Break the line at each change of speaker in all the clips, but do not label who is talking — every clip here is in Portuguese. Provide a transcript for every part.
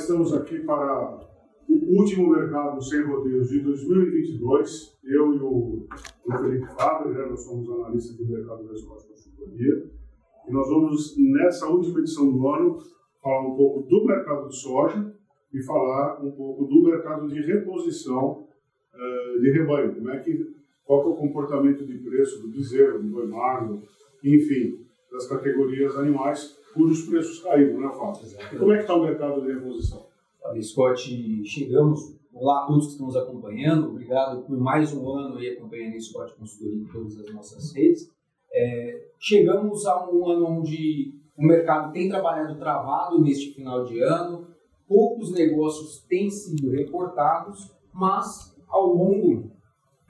estamos aqui para o último mercado sem rodeios de 2022. Eu e o, o Felipe Fábio, né, nós somos analistas do mercado da Escola de Consultoria. E nós vamos, nessa última edição do ano, falar um pouco do mercado de soja e falar um pouco do mercado de reposição uh, de rebanho. Como é que, qual é o comportamento de preço do bezerro, do boi magro, enfim, das categorias animais cujos preços caíram, né, Fábio? Como é que está o mercado de reposição?
Fábio Scott, chegamos. Olá a todos que estão nos acompanhando. Obrigado por mais um ano aí acompanhando a Scott Consultoria em todas as nossas redes. É, chegamos a um ano onde o mercado tem trabalhado travado neste final de ano, poucos negócios têm sido reportados, mas ao longo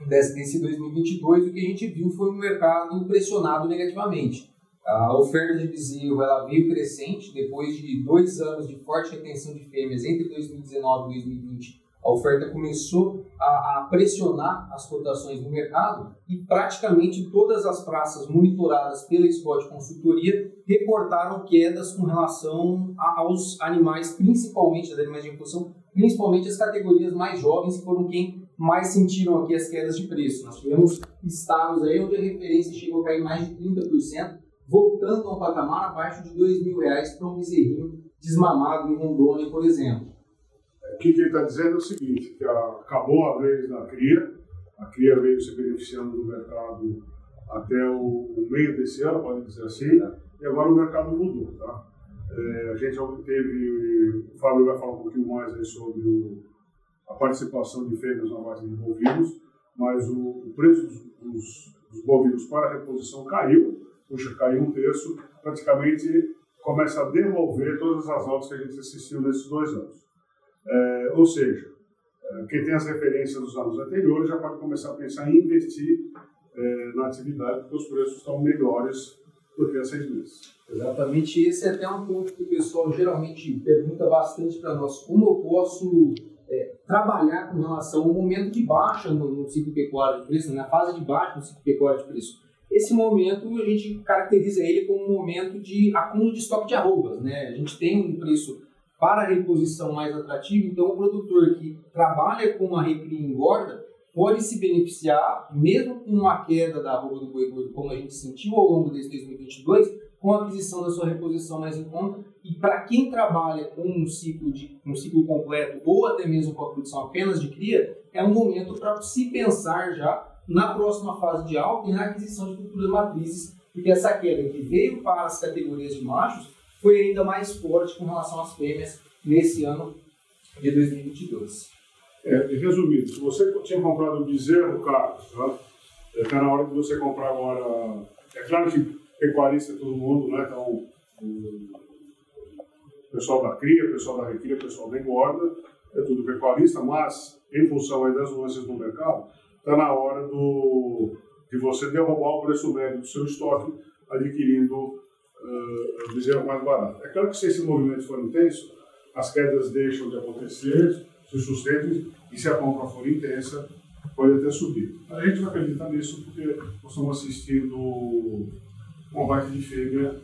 desse 2022 o que a gente viu foi um mercado pressionado negativamente. A oferta de bezerro ela veio crescente depois de dois anos de forte retenção de fêmeas entre 2019 e 2020. A oferta começou a, a, pressionar as cotações no mercado e praticamente todas as praças monitoradas pela Scott Consultoria reportaram quedas com relação a, aos animais, principalmente as animais de reposição, principalmente as categorias mais jovens que foram quem mais sentiram aqui as quedas de preço. Nós tivemos estados aí onde a referência chegou a cair mais de 30%, voltando a um patamar abaixo de R$ mil reais para um bezerrinho desmamado em Rondônia, por exemplo.
O que ele está dizendo é o seguinte, que acabou a vez da cria, a cria veio se beneficiando do mercado até o, meio desse ano, pode dizer assim, e agora o mercado mudou. Tá? É, a gente teve, o Fábio vai falar um pouquinho mais aí sobre o, a participação de fêmeas na base de bovinos, mas o, o preço dos, dos, dos bovinos para reposição caiu, puxa, caiu um terço, praticamente começa a devolver todas as altas que a gente assistiu nesses dois anos. É, ou seja, é, quem tem as referências dos anos anteriores já pode começar a pensar em investir é, na atividade, porque os preços estão melhores do que há seis meses.
Exatamente, esse é até um ponto que o pessoal geralmente pergunta bastante para nós. Como eu posso é, trabalhar com relação ao momento de baixa no, no ciclo pecuário de preço, na fase de baixa no ciclo pecuário de preço? Esse momento a gente caracteriza ele como um momento de acúmulo de estoque de arrobas. Né? A gente tem um preço para reposição mais atrativo, então o produtor que trabalha com uma recria engorda pode se beneficiar, mesmo com uma queda da arroba do boi gordo, como a gente sentiu ao longo desse 2022, com a aquisição da sua reposição mais em conta. E para quem trabalha com um ciclo, de, um ciclo completo ou até mesmo com a produção apenas de cria, é um momento para se pensar já na próxima fase de alta e na aquisição de futuras matrizes, porque essa queda que veio para as categorias de machos foi ainda mais forte com relação às fêmeas nesse ano de 2022.
É, resumido, se você tinha comprado um bezerro caro, tá? está é, na hora de você comprar agora. É claro que pecuarista é todo mundo, né? Então, o pessoal da cria, o pessoal da recria, o pessoal da engorda, é tudo pecuarista, mas em função aí das nuances do mercado, está na hora do, de você derrubar o preço médio do seu estoque adquirindo uh, bezerro mais barato. É claro que se esse movimento for intenso, as quedas deixam de acontecer, se sustentam e se a compra for intensa, pode até subir. A gente vai acreditar nisso porque nós estamos assistindo combate de fêmea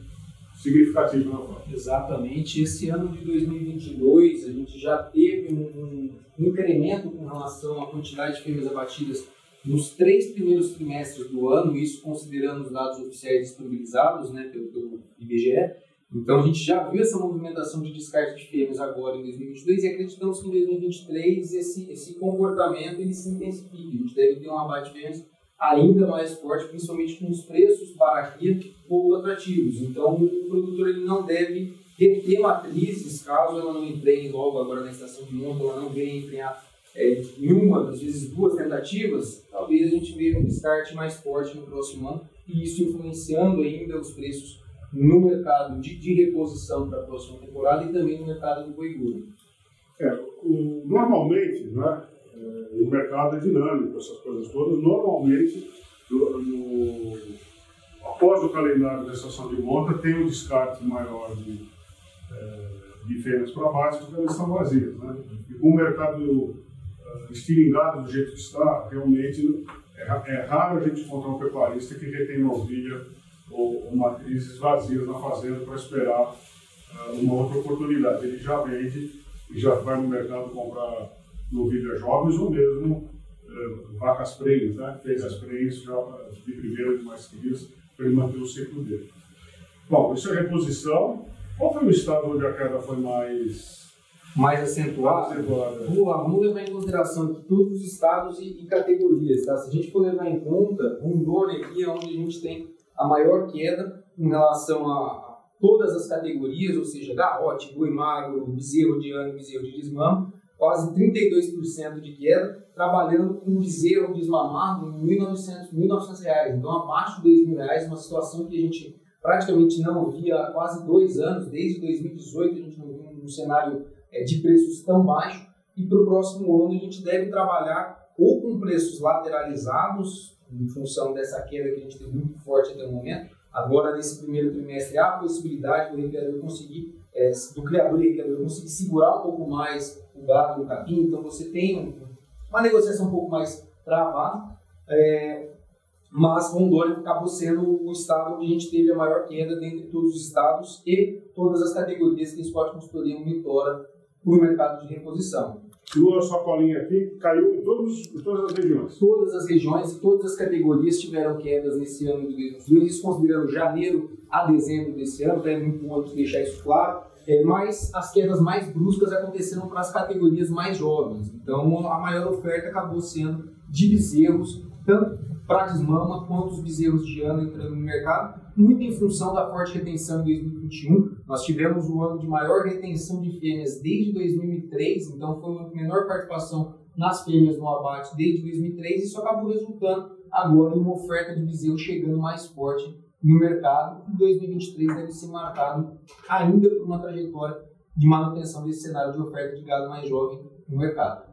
significativo na Europa.
Exatamente. Esse ano de 2022, a gente já teve um, um incremento com relação à quantidade de fêmeas abatidas nos três primeiros trimestres do ano, isso considerando os dados oficiais disponibilizados né, pelo, pelo IBGE. Então a gente já viu essa movimentação de descarte de fêmeas agora em 2022 e acreditamos que em 2023 esse, esse comportamento ele se intensifique. A gente deve ter um abate de fêmeas ainda mais forte, principalmente com os preços para aqui pouco atrativos. Então, o produtor ele não deve reter matrizes caso ela não emprenhe logo agora na estação de monta, ela não venha empenhar é, em uma, às vezes duas tentativas, talvez a gente veja um descarte mais forte no próximo ano e isso influenciando ainda os preços no mercado de, de reposição para a próxima temporada e também no mercado do boi gordo.
É, o, normalmente, né, é, o mercado é dinâmico, essas coisas todas. Normalmente, no, no, após o calendário da estação de monta, tem um descarte maior de, é, de fêmeas para baixo, porque elas estão vazias. Né? E com o mercado uh, estilingado do jeito que está, realmente é, é, raro a gente encontrar um pecuarista que retém novilha ou, ou matrizes vazias na fazenda para esperar uma outra oportunidade. Ele já vende e já vai no mercado comprar novilhas jovens ou mesmo eh, vacas prenhes, né? Fez as já de primeira de mais crias para ele manter o ciclo dele. Bom, isso é reposição. Qual foi o estado onde a queda foi mais
mais acentuada, vamos lá, vamos levar em consideração todos os estados e, e, categorias. Tá? Se a gente for levar em conta, Rondônia aqui é onde a gente tem a maior queda em relação a, a todas as categorias, ou seja, garrote, boi magro, bezerro de ano, bezerro de desmamo, quase 32% de queda, trabalhando com bezerro desmamado em 1.900, 1.900 reais, então abaixo de 2 mil reais, uma situação que a gente praticamente não via há quase dois anos, desde 2018 a gente não via um cenário é, de preços tão baixos e para o próximo ano a gente deve trabalhar ou com preços lateralizados, em função dessa queda que a gente tem muito forte até o momento. Agora, nesse primeiro trimestre, há a possibilidade do recriador conseguir, é, do criador e recriador conseguir segurar um pouco mais o gado no capim, então você tem uma negociação um pouco mais travada. É, mas Rondônia acabou sendo o estado onde a gente teve a maior queda dentre todos os estados e todas as categorias que a Sport Consultoria monitora para o mercado de reposição.
Sua sua colinha aqui caiu em, todos, em todas as regiões?
Todas as regiões e todas as categorias tiveram quedas nesse ano de 2022, isso considerando janeiro a dezembro desse ano, é muito bom deixar isso claro. É, mas as quedas mais bruscas aconteceram para as categorias mais jovens. Então a maior oferta acabou sendo de bezerros, tanto para desmama quanto os bezerros de ano entrando no mercado, muito em função da forte retenção em 2021. Nós tivemos o ano de maior retenção de fêmeas desde 2003, então foi uma menor participação nas fêmeas no abate desde 2003 e isso acabou resultando agora em uma oferta de bezerro chegando mais forte no mercado. E 2023 deve ser marcado ainda por uma trajetória de manutenção desse cenário de oferta de gado mais jovem no mercado.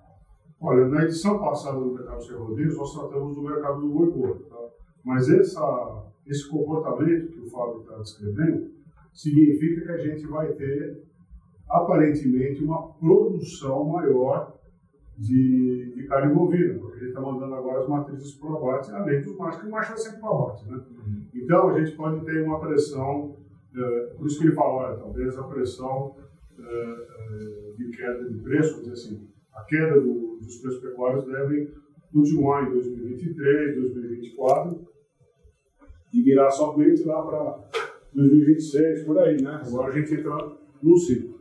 Olha, na edição passada do Mercado Sem Rodeios, nós tratamos do mercado do boi gordo, tá? mas essa, esse comportamento que o Fábio está descrevendo significa que a gente vai ter, aparentemente, uma produção maior de, de carne bovina, gente está mandando agora as matrizes para o abate, além dos machos, que o macho vai sempre para o abate. Né? Uhum. Então, a gente pode ter uma pressão, é, por isso que ele falou, olha, talvez a pressão é, é, de queda de preço, vamos dizer assim, a queda do, dos preços pecuários deve continuar em 2023, 2024 e virar somente lá para 2026, por aí, né? Agora a gente entra no ciclo.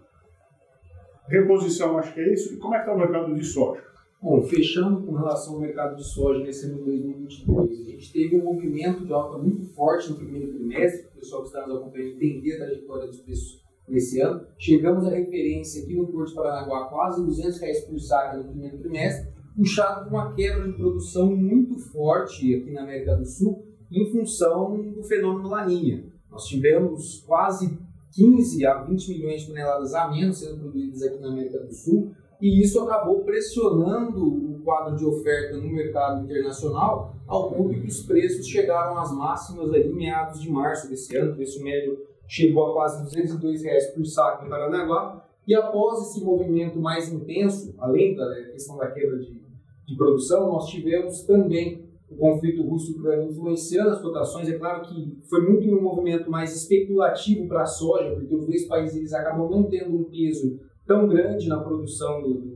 Reposição, acho que é isso. E como é que está o mercado de soja?
Bom, fechando com relação ao mercado de soja nesse ano de 2022, a gente teve um movimento de alta muito forte no primeiro trimestre, o pessoal que está nos acompanhando entender a trajetória dos preços nesse ano. Chegamos à referência aqui no Porto de Paranaguá quase 200 reais por saca no primeiro trimestre, puxado por uma quebra de produção muito forte aqui na América do Sul, em função do fenômeno Laninha. Nós tivemos quase 15 a 20 milhões de toneladas a menos sendo produzidas aqui na América do Sul, e isso acabou pressionando o quadro de oferta no mercado internacional, ao ponto que os preços chegaram às máximas ali em meados de março desse ano, preço médio chegou a quase 202 reais por saco em Paranaguá. E após esse movimento mais intenso, além da questão da quebra de, de produção, nós tivemos também o conflito russo-ucraniano influenciando as cotações. É claro que foi muito um movimento mais especulativo para a soja, porque os dois países eles acabam não tendo um peso tão grande na produção do,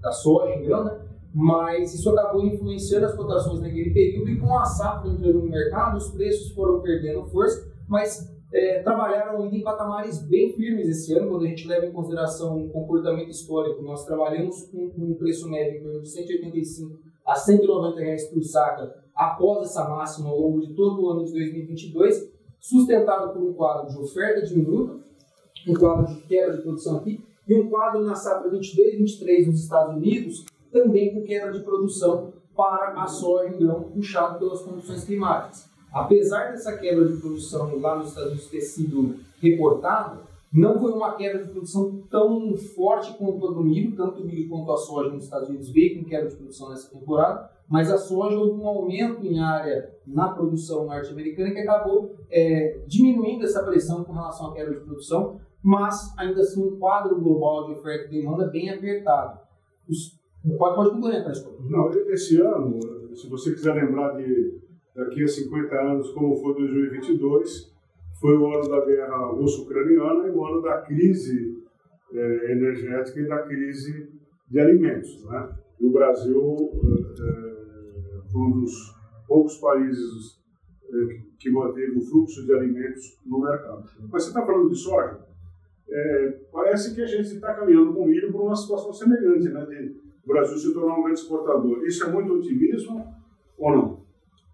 da soja em né? mas isso acabou influenciando as cotações naquele período e com a safra entrando no mercado, os preços foram perdendo força, mas é, trabalharam ainda em patamares bem firmes esse ano, quando a gente leva em consideração o comportamento histórico. Nós trabalhamos com, com um preço médio de 185 a 190 reais por saca após essa máxima ao longo de todo o ano de 2022, sustentado por um quadro de oferta diminuta, um quadro de quebra de produção aqui, e um quadro na safra 22-23 nos Estados Unidos, também com quebra de produção para a soja em grão puxado pelas condições climáticas. Apesar dessa quebra de produção lá nos Estados Unidos ter sido reportada, não foi uma queda de produção tão forte quanto a do milho, tanto o milho quanto a soja nos Estados Unidos veio com queda de produção nessa temporada, mas a soja houve um aumento em área na produção norte-americana que acabou é, diminuindo essa pressão com relação à queda de produção, mas ainda assim um quadro global de oferta e demanda bem apertado. Os, pode, pode complementar,
Não, esse ano, se você quiser lembrar de daqui a 50 anos, como foi 2022, foi o ano da guerra russo-ucraniana e o ano da crise é, energética e da crise de alimentos. Né? o Brasil é, foi um dos poucos países é, que manteve o fluxo de alimentos no mercado. Mas você está falando de soja? É, parece que a gente está caminhando com o milho para uma situação semelhante, né? De o Brasil se tornar um grande exportador. Isso é muito otimismo ou não?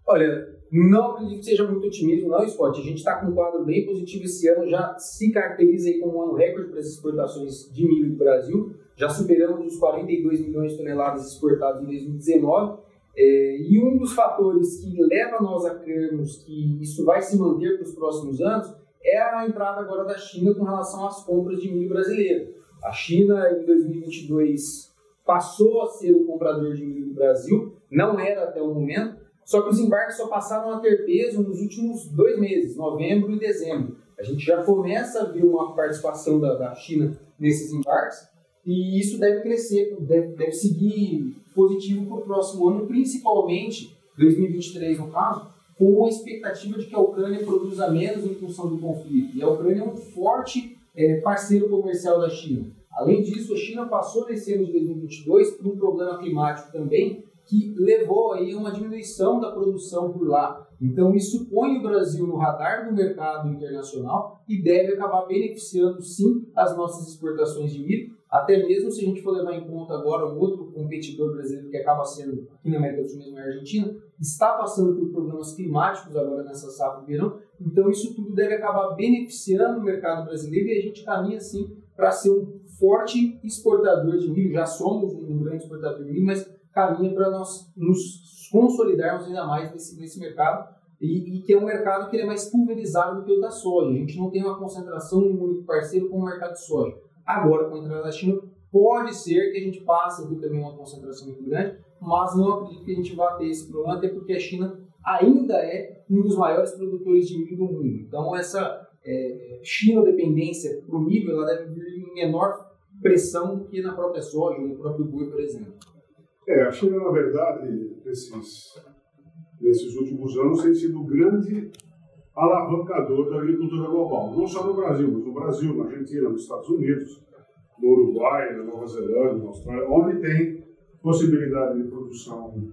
Olha, não acredito que seja muito otimismo, não, Scott. A gente está com um quadro bem positivo esse ano, já se caracteriza aí como um ano recorde para as exportações de milho do Brasil. Já superamos os 42 milhões de toneladas exportadas em 2019. É, e um dos fatores que leva nós a crermos que isso vai se manter para os próximos anos é a entrada agora da China com relação às compras de milho brasileiro. A China, em 2022, passou a ser o comprador de milho do Brasil, não era até o momento, só que os embarques só passaram a ter peso nos últimos dois meses, novembro e dezembro. A gente já começa a ver uma participação da, da China nesses embarques e isso deve crescer, deve, deve seguir positivo para o próximo ano, principalmente 2023 no caso, com a expectativa de que a Ucrânia produza menos em função do conflito. E a Ucrânia é um forte é, parceiro comercial da China. Além disso, a China passou nesse ano de 2022 por um problema climático também, que levou aí a uma diminuição da produção por lá. Então isso põe o Brasil no radar do mercado internacional e deve acabar beneficiando sim as nossas exportações de milho, até mesmo se a gente for levar em conta agora um outro competidor brasileiro que acaba sendo aqui na América do Sul mesmo, é a Argentina, está passando por problemas climáticos agora nessa safra de verão, então isso tudo deve acabar beneficiando o mercado brasileiro e a gente caminha sim para ser um forte exportador de milho, já somos um grande exportador de milho, mas caminha para nós nos consolidarmos ainda mais nesse, nesse mercado e, e, que é um mercado que é mais pulverizado do que o da soja. A gente não tem uma concentração em único parceiro como o mercado de soja. Agora, com a entrada da China, pode ser que a gente passe aqui também uma concentração muito grande, mas não acredito que a gente vá ter esse problema, até porque a China ainda é um dos maiores produtores de milho do mundo. Então, essa é, China-dependência para o milho, ela deve vir em menor pressão que na própria soja ou no próprio boi, por exemplo.
É, a China, na verdade, nesses, nesses últimos anos, tem sido grande alavancador da agricultura global. Não só no Brasil, mas no Brasil, na Argentina, nos Estados Unidos, no Uruguai, na Nova Zelândia, na Austrália, onde tem possibilidade de produção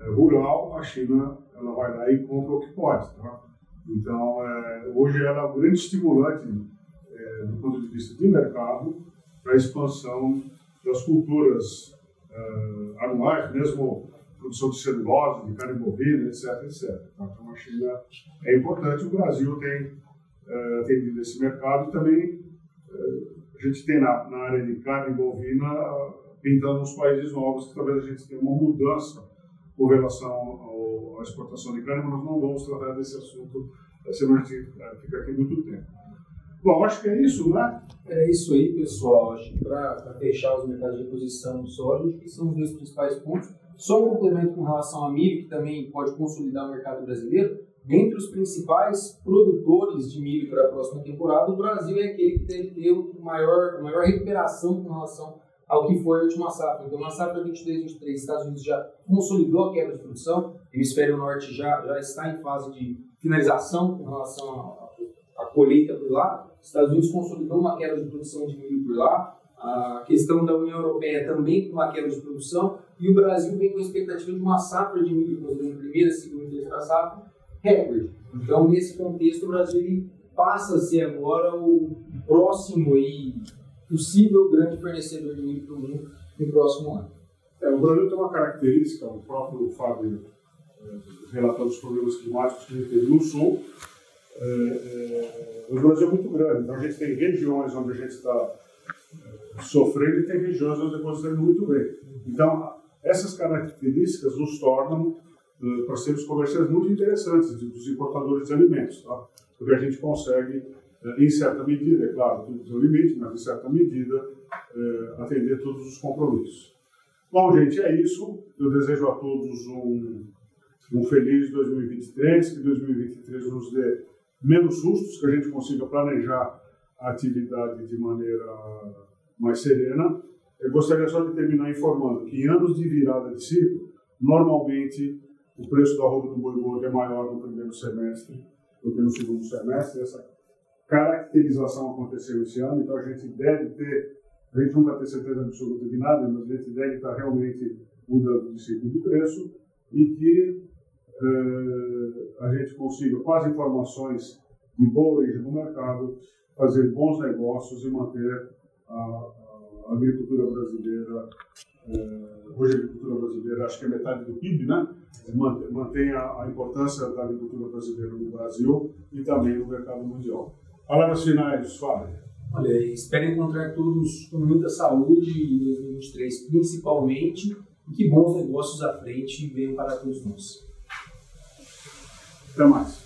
é, rural, a China ela vai lá e compra o que pode. Tá? Então, é, hoje ela é um grande estimulante é, do ponto de vista de mercado para a expansão das culturas anuais, mesmo produção de celulose, de carne bovina, etc, etc. Então a China é importante, o Brasil tem uh, atendido esse mercado e também uh, a gente tem na, na, área de carne bovina pintando uns países novos que talvez a gente tenha uma mudança com relação ao, à exportação de carne, mas nós não vamos tratar desse assunto, senão a gente fica aqui muito tempo. Bom, acho que é isso, né?
É isso aí, pessoal. Acho que para fechar os mercados de reposição do soja, acho que são os dois principais pontos. Só um complemento com relação a milho, que também pode consolidar o mercado brasileiro. Dentre os principais produtores de milho para a próxima temporada, o Brasil é aquele que deve ter maior, maior recuperação com relação ao que foi a última safra. Então, na safra 23-23, Estados Unidos já consolidou a quebra de produção, o hemisfério norte já, já está em fase de finalização com relação à colheita por lá. Estados Unidos consolidou uma queda de produção de milho por lá, a questão da União Europeia também com uma queda de produção, e o Brasil vem com a expectativa de uma safra de milho, considerando primeira, segunda e terceira safra, recorde. Então, nesse contexto, o Brasil passa a ser agora o próximo e possível grande fornecedor de milho para o mundo no próximo ano.
É, o Brasil tem uma característica, o próprio Fábio é, relatando os problemas climáticos que ele teve no sul, é, é, o Brasil é muito grande, então a gente tem regiões onde a gente está é, sofrendo e tem regiões onde está indo muito bem. Então, essas características nos tornam uh, parceiros comerciais muito interessantes dos importadores de alimentos, tá? porque a gente consegue, em certa medida, é claro, tudo tem um limite, mas em certa medida, atender todos os compromissos. Bom, gente, é isso. Eu desejo a todos um, um feliz 2023, que 2023 nos dê menos sustos, que a gente consiga planejar a atividade de maneira mais serena. Eu gostaria só de terminar informando que em anos de virada de ciclo, normalmente o preço do arroba do boi gordo é maior no primeiro semestre do que no segundo semestre. Essa caracterização aconteceu esse ano, então a gente deve ter, a gente nunca tem certeza absoluta de nada, mas a gente deve estar realmente mudando de ciclo de preço e que uh, a gente consiga, com as informações de boa origem no mercado, fazer bons negócios e manter a, a agricultura brasileira. Uh, hoje a agricultura brasileira acho que é metade do PIB, né? Mantém a, a importância da agricultura brasileira no Brasil e também no mercado mundial. Palavras finais, Fábio.
Olha, espero encontrar todos com muita saúde em 2023, principalmente, e que bons negócios à frente venham para todos nós.
Até mais.